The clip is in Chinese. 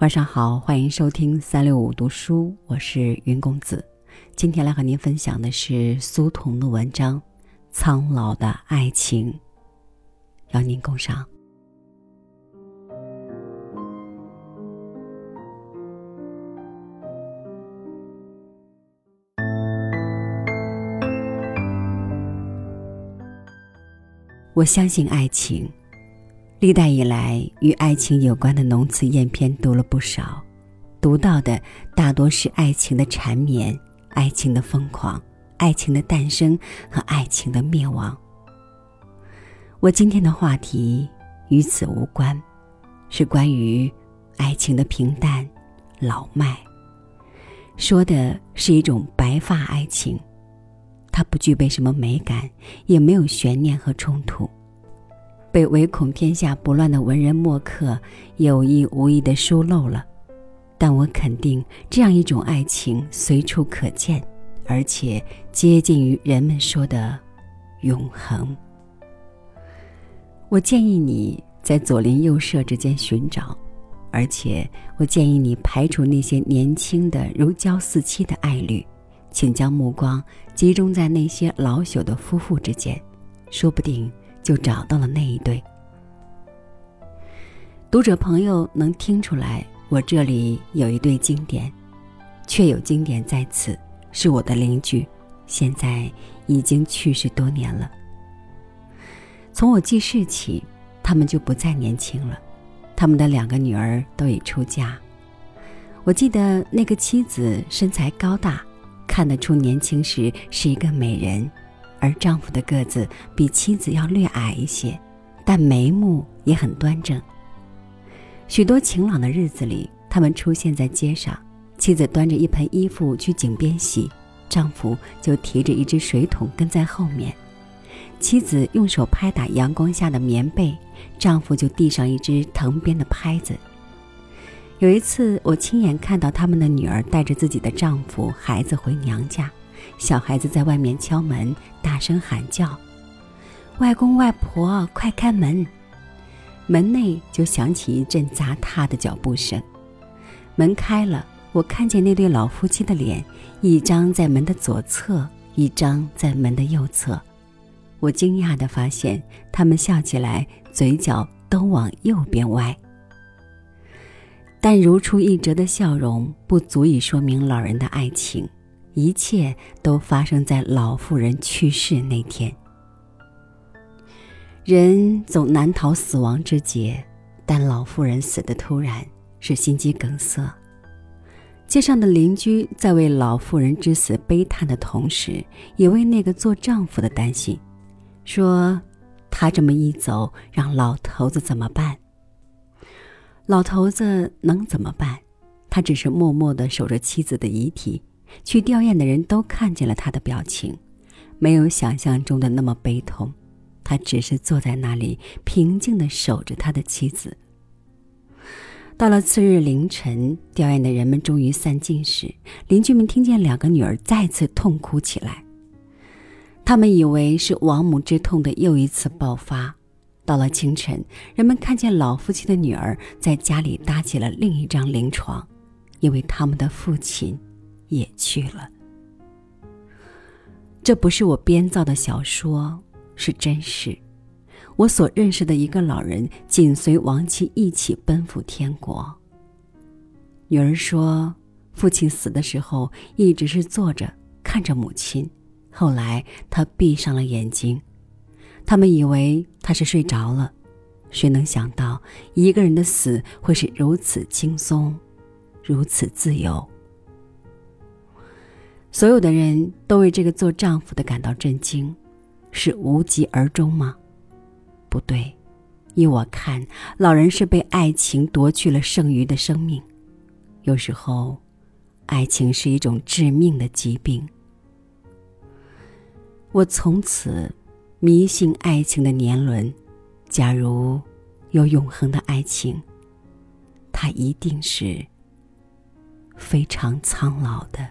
晚上好，欢迎收听三六五读书，我是云公子。今天来和您分享的是苏童的文章《苍老的爱情》，邀您共赏。我相信爱情。历代以来，与爱情有关的浓词艳篇读了不少，读到的大多是爱情的缠绵、爱情的疯狂、爱情的诞生和爱情的灭亡。我今天的话题与此无关，是关于爱情的平淡、老迈，说的是一种白发爱情，它不具备什么美感，也没有悬念和冲突。被唯恐天下不乱的文人墨客有意无意的疏漏了，但我肯定这样一种爱情随处可见，而且接近于人们说的永恒。我建议你在左邻右舍之间寻找，而且我建议你排除那些年轻的如胶似漆的爱侣，请将目光集中在那些老朽的夫妇之间，说不定。就找到了那一对。读者朋友能听出来，我这里有一对经典，确有经典在此，是我的邻居，现在已经去世多年了。从我记事起，他们就不再年轻了，他们的两个女儿都已出嫁。我记得那个妻子身材高大，看得出年轻时是一个美人。而丈夫的个子比妻子要略矮一些，但眉目也很端正。许多晴朗的日子里，他们出现在街上，妻子端着一盆衣服去井边洗，丈夫就提着一只水桶跟在后面。妻子用手拍打阳光下的棉被，丈夫就递上一只藤编的拍子。有一次，我亲眼看到他们的女儿带着自己的丈夫、孩子回娘家。小孩子在外面敲门，大声喊叫：“外公外婆，快开门！”门内就响起一阵砸踏的脚步声。门开了，我看见那对老夫妻的脸，一张在门的左侧，一张在门的右侧。我惊讶地发现，他们笑起来嘴角都往右边歪。但如出一辙的笑容，不足以说明老人的爱情。一切都发生在老妇人去世那天。人总难逃死亡之劫，但老妇人死的突然，是心肌梗塞。街上的邻居在为老妇人之死悲叹的同时，也为那个做丈夫的担心，说：“他这么一走，让老头子怎么办？”老头子能怎么办？他只是默默的守着妻子的遗体。去吊唁的人都看见了他的表情，没有想象中的那么悲痛，他只是坐在那里平静地守着他的妻子。到了次日凌晨，吊唁的人们终于散尽时，邻居们听见两个女儿再次痛哭起来。他们以为是亡母之痛的又一次爆发。到了清晨，人们看见老夫妻的女儿在家里搭起了另一张灵床，因为他们的父亲。也去了。这不是我编造的小说，是真事。我所认识的一个老人，紧随亡妻一起奔赴天国。女儿说，父亲死的时候一直是坐着看着母亲，后来他闭上了眼睛，他们以为他是睡着了。谁能想到，一个人的死会是如此轻松，如此自由？所有的人都为这个做丈夫的感到震惊，是无疾而终吗？不对，依我看，老人是被爱情夺去了剩余的生命。有时候，爱情是一种致命的疾病。我从此迷信爱情的年轮。假如有永恒的爱情，它一定是非常苍老的。